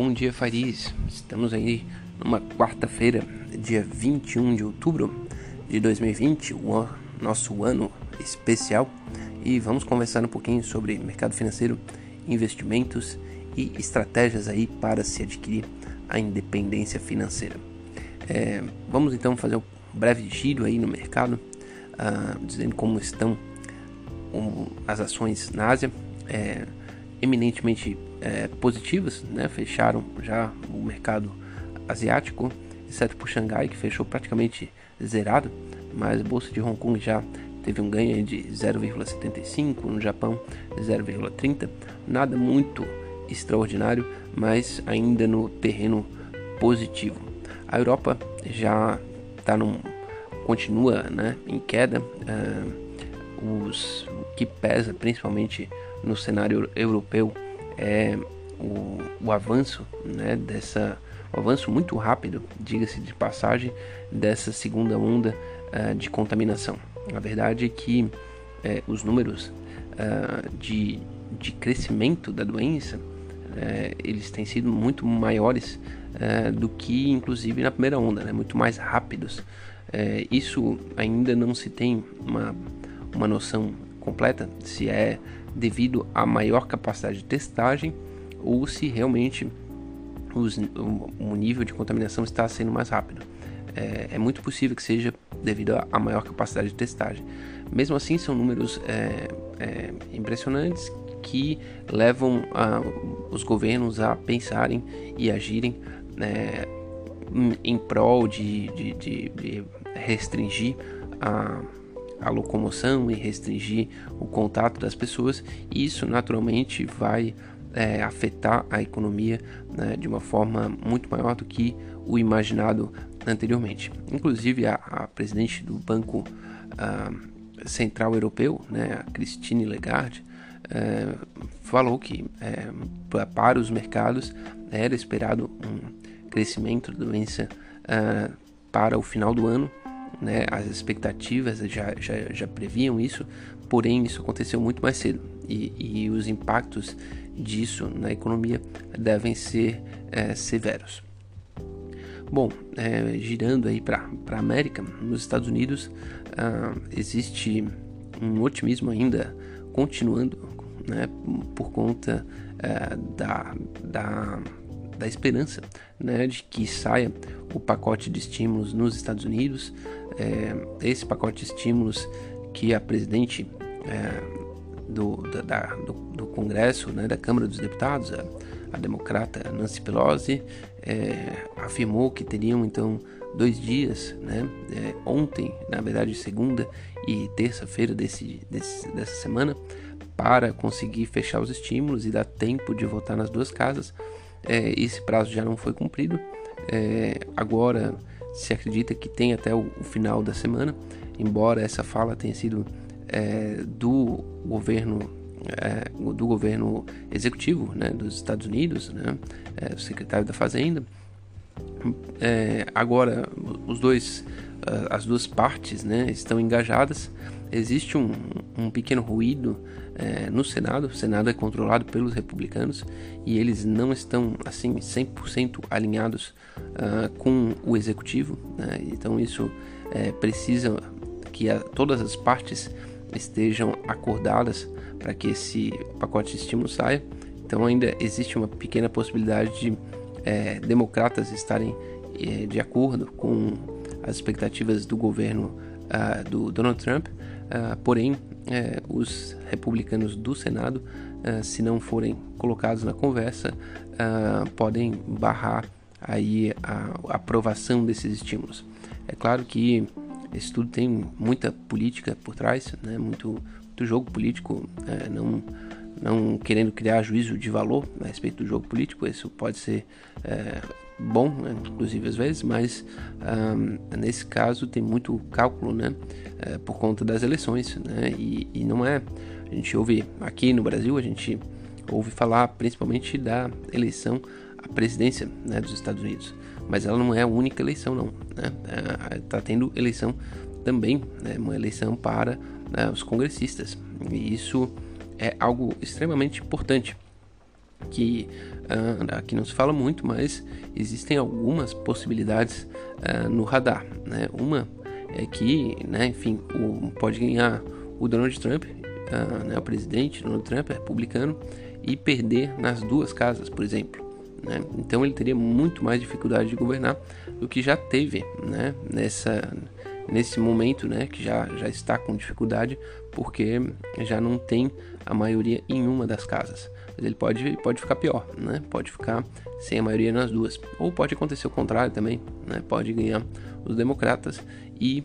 Bom dia, Fariz. Estamos aí numa quarta-feira, dia 21 de outubro de 2020, o nosso ano especial, e vamos conversar um pouquinho sobre mercado financeiro, investimentos e estratégias aí para se adquirir a independência financeira. É, vamos então fazer um breve giro aí no mercado, uh, dizendo como estão as ações na Ásia. É, eminentemente é, positivas, né? fecharam já o mercado asiático, exceto por Xangai, que fechou praticamente zerado, mas a bolsa de Hong Kong já teve um ganho de 0,75, no Japão 0,30, nada muito extraordinário, mas ainda no terreno positivo. A Europa já está num continua né, em queda, uh, os, o que pesa principalmente no cenário europeu é o, o avanço né, dessa o avanço muito rápido, diga-se de passagem, dessa segunda onda uh, de contaminação. A verdade é que uh, os números uh, de, de crescimento da doença eles têm sido muito maiores do que inclusive na primeira onda, né, muito mais rápidos. isso ainda não se tem uma, uma noção completa se é devido à maior capacidade de testagem ou se realmente os, o, nível de contaminação está sendo mais rápido. É, é muito possível que seja devido à maior capacidade de testagem. Mesmo assim, são números é, é, impressionantes que levam a, os governos a pensarem e agirem né, em prol de, de, de, de restringir a a locomoção e restringir o contato das pessoas, e isso naturalmente vai é, afetar a economia né, de uma forma muito maior do que o imaginado anteriormente. Inclusive, a, a presidente do Banco uh, Central Europeu, né, a Christine Lagarde, uh, falou que uh, para os mercados era esperado um crescimento da doença para o final do ano né? As expectativas já, já, já previam isso, porém isso aconteceu muito mais cedo e, e os impactos disso na economia devem ser é, severos. Bom, é, girando aí para a América, nos Estados Unidos ah, existe um otimismo ainda continuando né, por conta é, da, da, da esperança né, de que saia o pacote de estímulos nos Estados Unidos, é, esse pacote de estímulos que a presidente é, do, da, do, do, Congresso, né, da Câmara dos Deputados, a, a democrata Nancy Pelosi, é, afirmou que teriam então dois dias, né, é, ontem, na verdade segunda e terça-feira desse, desse, dessa semana, para conseguir fechar os estímulos e dar tempo de votar nas duas casas. É, esse prazo já não foi cumprido. É, agora se acredita que tem até o, o final da semana, embora essa fala tenha sido é, do governo é, do governo executivo né, dos Estados Unidos, né, é, o secretário da Fazenda. É, agora os dois, as duas partes né, estão engajadas. Existe um, um pequeno ruído é, no Senado. O Senado é controlado pelos republicanos e eles não estão assim 100% alinhados uh, com o executivo. Né? Então isso é, precisa que a, todas as partes estejam acordadas para que esse pacote de estímulo saia. Então ainda existe uma pequena possibilidade de é, democratas estarem é, de acordo com as expectativas do governo uh, do Donald Trump, uh, porém é, os republicanos do Senado, uh, se não forem colocados na conversa, uh, podem barrar aí a, a, aprovação desses estímulos. É claro que esse tudo tem muita política por trás, né? muito, muito jogo político, é, não, não querendo criar juízo de valor a respeito do jogo político, isso pode ser é, bom, né, inclusive às vezes, mas um, nesse caso tem muito cálculo, né, é, por conta das eleições, né, e, e, não é, a gente ouve aqui no Brasil, a gente ouve falar principalmente da eleição à presidência né, dos Estados Unidos, mas ela não é a única eleição, não, né, está é, tendo eleição também, né, uma eleição para né, os congressistas, e isso é algo extremamente importante que uh, aqui não se fala muito, mas existem algumas possibilidades uh, no radar. Né? Uma é que, né, enfim, o, pode ganhar o Donald Trump, uh, né, o presidente Donald Trump, é republicano, e perder nas duas casas, por exemplo. Né? Então ele teria muito mais dificuldade de governar do que já teve né, nessa, nesse momento, né, que já, já está com dificuldade, porque já não tem a maioria em uma das casas mas ele pode, pode ficar pior, né? Pode ficar sem a maioria nas duas. Ou pode acontecer o contrário também, né? Pode ganhar os democratas e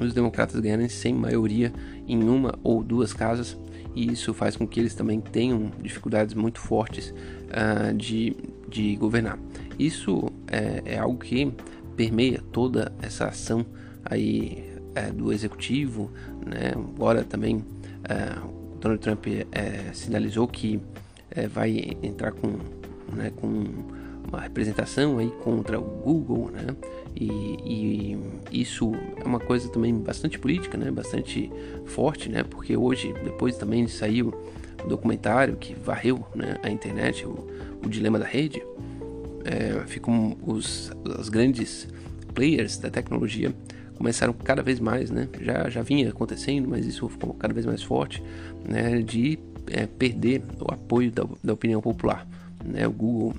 os democratas ganharem sem maioria em uma ou duas casas e isso faz com que eles também tenham dificuldades muito fortes uh, de, de governar. Isso é, é, algo que permeia toda essa ação aí é, do executivo, né? Agora também uh, Donald Trump é, sinalizou que é, vai entrar com, né, com uma representação aí contra o Google, né? E, e, isso é uma coisa também bastante política, né? Bastante forte, né? Porque hoje, depois também saiu um documentário que varreu né, a internet, o, o Dilema da Rede, é, ficam os, os grandes players da tecnologia começaram cada vez mais, né? Já, já vinha acontecendo, mas isso ficou cada vez mais forte, né? De é, perder o apoio da, da, opinião popular, né? O Google,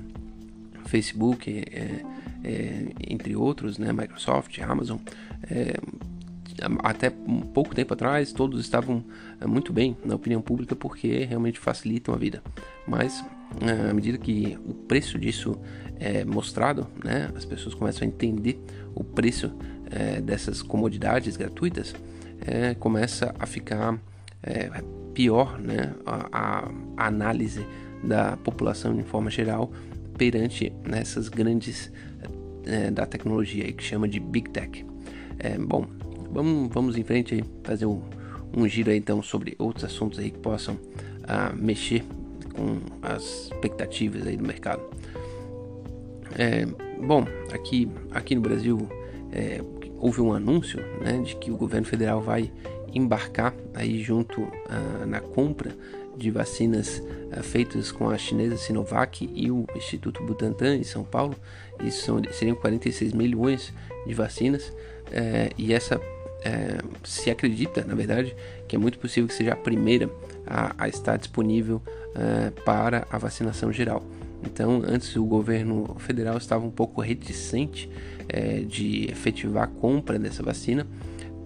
Facebook, é, é, entre outros, né? Microsoft, Amazon, é, até um pouco tempo atrás todos estavam é, muito bem na opinião pública porque realmente facilitam a vida. Mas é, à medida que o preço disso é mostrado, né, as pessoas começam a entender o preço é, dessas comodidades gratuitas, é, começa a ficar é, pior né, a, a, análise da população em forma geral perante nessas grandes é, da tecnologia que chama de Big Tech. É, bom, vamos, vamos em frente aí, fazer um, um giro aí, então sobre outros assuntos aí que possam ah, mexer com as expectativas aí do mercado. É, bom, aqui, aqui no Brasil é, houve um anúncio né, de que o governo federal vai embarcar aí junto uh, na compra de vacinas uh, feitas com a chinesa Sinovac e o Instituto Butantan em São Paulo. Isso são, seriam 46 milhões de vacinas uh, e essa eh, se acredita, na verdade, que é muito possível que seja a primeira a, a estar disponível eh, para a vacinação geral. Então, antes o governo federal estava um pouco reticente é, de efetivar a compra dessa vacina,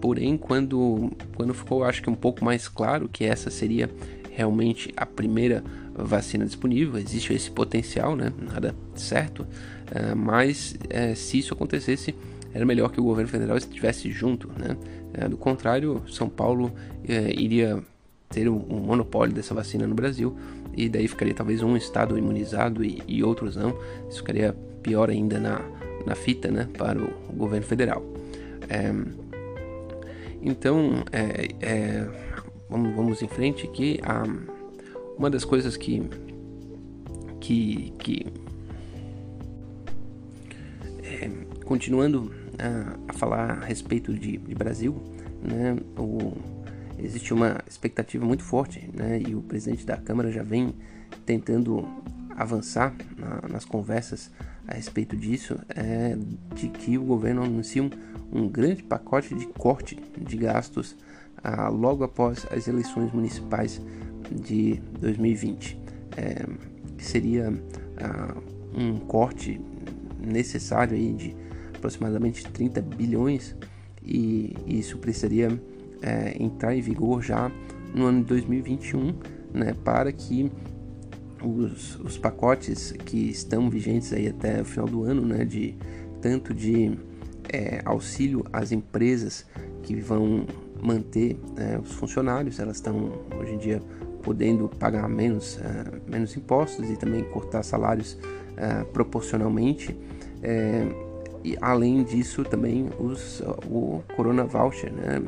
porém, quando, quando ficou, acho que um pouco mais claro que essa seria realmente a primeira vacina disponível, existe esse potencial, né? nada certo, é, mas é, se isso acontecesse, era melhor que o governo federal estivesse junto. Né? É, do contrário, São Paulo iria ter um, um monopólio dessa vacina no Brasil e daí ficaria talvez um estado imunizado e, e outros não. Isso ficaria pior ainda na, na fita né, para o, governo federal. É, então, é, é, vamos, vamos em frente aqui. A, uma das coisas que, que, que é, continuando a, a, falar a respeito de, de Brasil, né, o, existe uma expectativa muito forte, né? E o presidente da Câmara já vem tentando avançar na, nas conversas a respeito disso, é de que o governo anuncia um, um grande pacote de corte de gastos ah, logo após as eleições municipais de 2020, é, que seria ah, um corte necessário aí de aproximadamente 30 bilhões e isso precisaria é, entrar em vigor já no ano de 2021, né, para que os, os pacotes que estão vigentes aí até o final do ano, né, de tanto de é, auxílio às empresas que vão manter é, os funcionários, elas estão hoje em dia podendo pagar menos, é, menos impostos e também cortar salários é, proporcionalmente. É, e além disso também os, o Corona Voucher, né,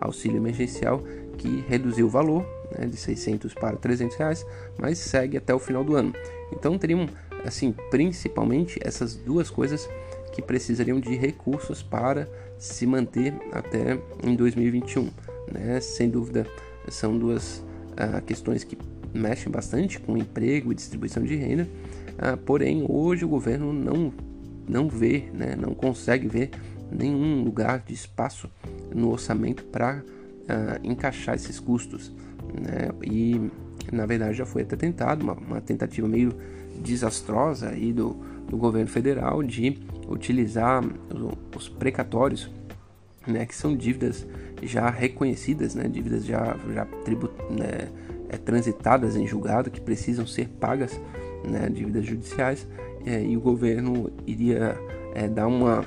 auxílio emergencial que reduziu o valor né, de 600 para 300 reais, mas segue até o final do ano. Então teriam, assim, principalmente essas duas coisas que precisariam de recursos para se manter até em 2021. Né? Sem dúvida, são duas uh, questões que mexem bastante com emprego e distribuição de renda, uh, porém hoje o governo não, não vê, né, não consegue ver nenhum lugar de espaço no orçamento para uh, encaixar esses custos. Né? E na verdade já foi até tentado, uma, uma tentativa meio desastrosa aí do, do governo federal de utilizar os precatórios, né, que são dívidas já reconhecidas, né, dívidas já, já tribut, né, é, transitadas em julgado, que precisam ser pagas, né, dívidas judiciais, é, e o governo iria é, dar uma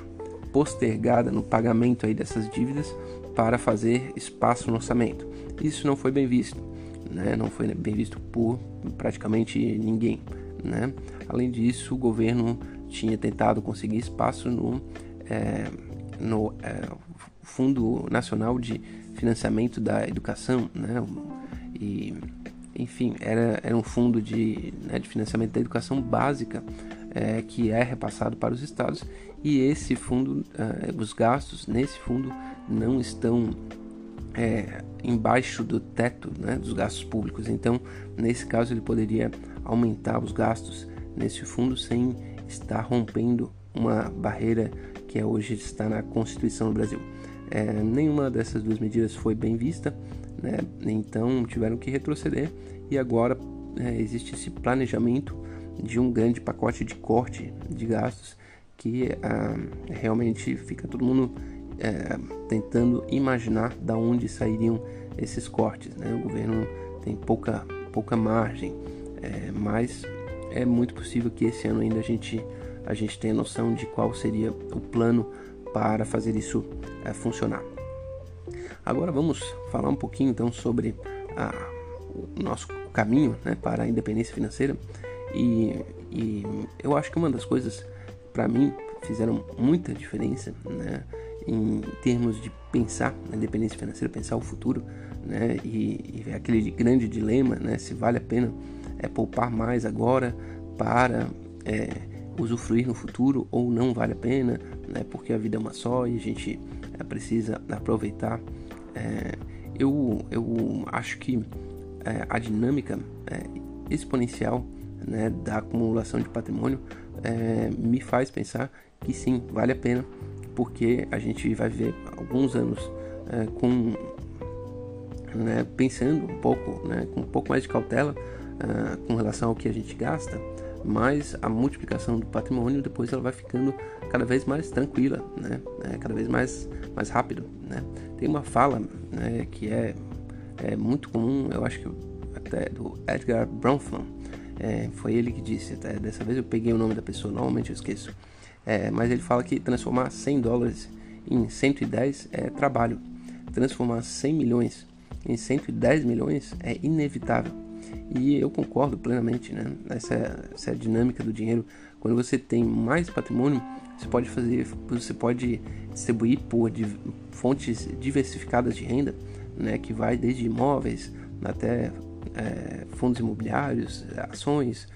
postergada no pagamento aí dessas dívidas para fazer espaço no orçamento. Isso não foi bem visto, né, não foi bem visto por praticamente ninguém. Né? Além disso, o governo tinha tentado conseguir espaço no, é, no é, Fundo Nacional de Financiamento da Educação, né? E, enfim, era, era um fundo de, né, de financiamento da educação básica é, que é repassado para os estados e esse fundo, é, os gastos nesse fundo não estão é, embaixo do teto né, dos gastos públicos. Então, nesse caso, ele poderia aumentar os gastos nesse fundo sem estar rompendo uma barreira que é hoje está na Constituição do Brasil. É, nenhuma dessas duas medidas foi bem vista, né? então tiveram que retroceder e agora é, existe esse planejamento de um grande pacote de corte de gastos que ah, realmente fica todo mundo é, tentando imaginar da onde sairiam esses cortes. Né? O governo tem pouca, pouca margem, é, mas é muito possível que esse ano ainda a gente, a gente tenha noção de qual seria o plano para fazer isso é, funcionar. Agora vamos falar um pouquinho então sobre a, o nosso caminho né, para a independência financeira e, e eu acho que uma das coisas para mim fizeram muita diferença né, em termos de pensar na independência financeira, pensar o futuro, né, e, e aquele grande dilema, né, se vale a pena é, poupar mais agora para é, usufruir no futuro ou não vale a pena, né, porque a vida é uma só e a gente é, precisa aproveitar. É, eu, eu acho que é, a dinâmica é, exponencial né, da acumulação de patrimônio é, me faz pensar que sim, vale a pena porque a gente vai ver alguns anos é, com né, pensando um pouco, né, com um pouco mais de cautela é, com relação ao que a gente gasta, mas a multiplicação do patrimônio depois ela vai ficando cada vez mais tranquila, né, é, cada vez mais mais rápido, né. Tem uma fala né, que é, é muito comum, eu acho que até do Edgar Bronfman, é, foi ele que disse, até dessa vez eu peguei o nome da pessoa, normalmente eu esqueço. É, mas ele fala que transformar 100 dólares em 110 é trabalho. Transformar 100 milhões em 110 milhões é inevitável. E eu concordo plenamente, né? Essa, essa é a dinâmica do dinheiro. Quando você tem mais patrimônio, você pode fazer, você pode distribuir por fontes diversificadas de renda, né? Que vai desde imóveis até é, fundos imobiliários, ações,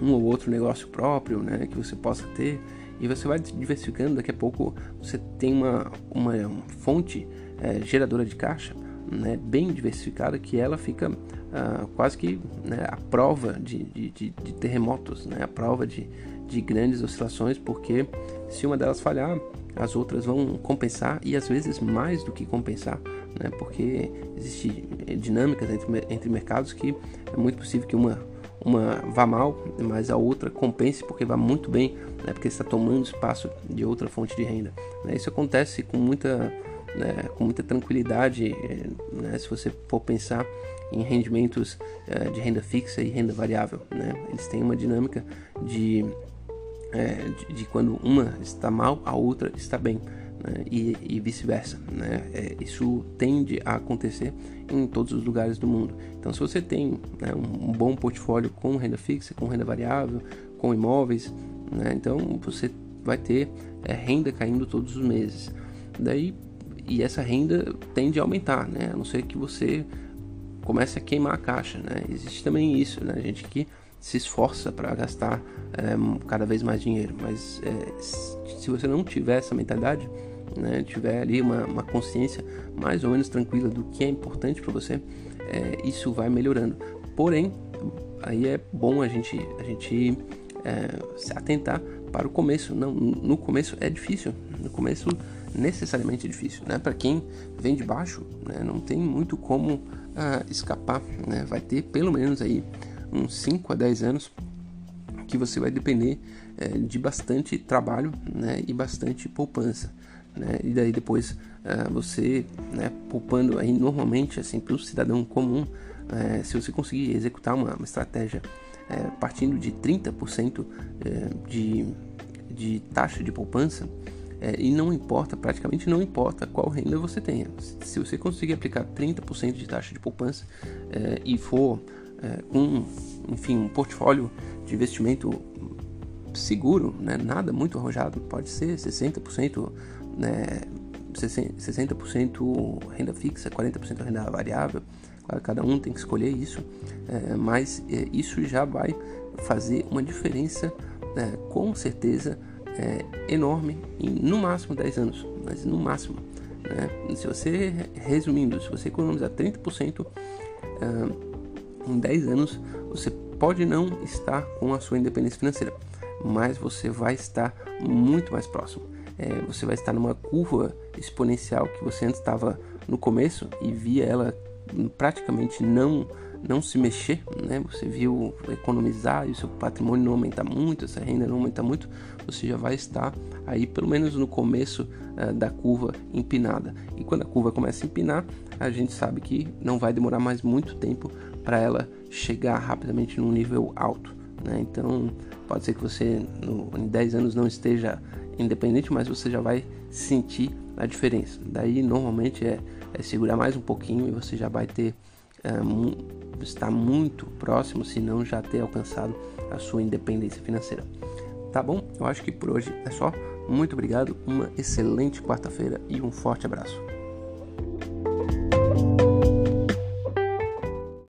um ou outro negócio próprio né, que você possa ter e você vai diversificando. Daqui a pouco você tem uma, uma fonte é, geradora de caixa né, bem diversificada que ela fica ah, quase que né, a prova de, de, de, de terremotos, né, a prova de, de grandes oscilações, porque se uma delas falhar, as outras vão compensar e às vezes mais do que compensar, né, porque existem dinâmicas entre, entre mercados que é muito possível que uma uma vá mal, mas a outra compense porque vá muito bem, né, porque está tomando espaço de outra fonte de renda. Né? Isso acontece com muita, né, com muita tranquilidade eh, né, se você for pensar em rendimentos uh, de renda fixa e renda variável. Né? Eles têm uma dinâmica de, é, de, de, quando uma está mal, a outra está bem. Né? E, e vice-versa. Né? É, isso tende a acontecer em todos os lugares do mundo. Então, se você tem né, um, bom portfólio com renda fixa, com renda variável, com imóveis, né, então você vai ter é, renda caindo todos os meses. Daí, e essa renda tende a aumentar, né? a não ser que você comece a queimar a caixa. Né? Existe também isso, né? gente que se esforça para gastar é, cada vez mais dinheiro, mas é, se você não tiver essa mentalidade, né, tiver ali uma, uma, consciência mais ou menos tranquila do que é importante para você, é, isso vai melhorando. porém, aí é bom a gente, a gente é, se atentar para o começo. Não, no começo é difícil. No começo necessariamente é difícil, né? Para quem vem de baixo, né? não tem muito como uh, escapar, né? Vai ter pelo menos aí uns 5 a 10 anos que você vai depender é, de bastante trabalho né, e bastante poupança. Né? E daí depois é, você né, poupando aí normalmente assim para o cidadão comum, é, se você conseguir executar uma, uma estratégia é, partindo de 30% é, de, de taxa de poupança, e não importa, praticamente não importa qual renda você tenha. Se você conseguir aplicar 30% de taxa de poupança e for com, enfim, um portfólio de investimento seguro, né, nada muito arrojado, pode ser 60%, né, 60% renda fixa, 40% renda variável, cada um tem que escolher isso, é, mas é, isso já vai fazer uma diferença é, com certeza é, enorme em no máximo 10 anos, mas no máximo. Né? Se você, resumindo, se você economizar 30% é, em 10 anos, você pode não estar com a sua independência financeira, mas você vai estar muito mais próximo. É, você vai estar numa curva exponencial que você antes estava no começo e via ela praticamente não não se mexer, né? Você viu economizar e o seu patrimônio não aumentar muito, essa renda não aumentar muito, você já vai estar aí pelo menos no começo uh, da curva empinada. E quando a curva começa a empinar, a gente sabe que não vai demorar mais muito tempo para ela chegar rapidamente num nível alto, né? Então pode ser que você no, em 10 anos não esteja independente, mas você já vai sentir a diferença. Daí normalmente é, é segurar mais um pouquinho e você já vai ter é, estar muito próximo, se não já ter alcançado a sua independência financeira. Tá bom? Eu acho que por hoje é só. Muito obrigado, uma excelente quarta-feira e um forte abraço.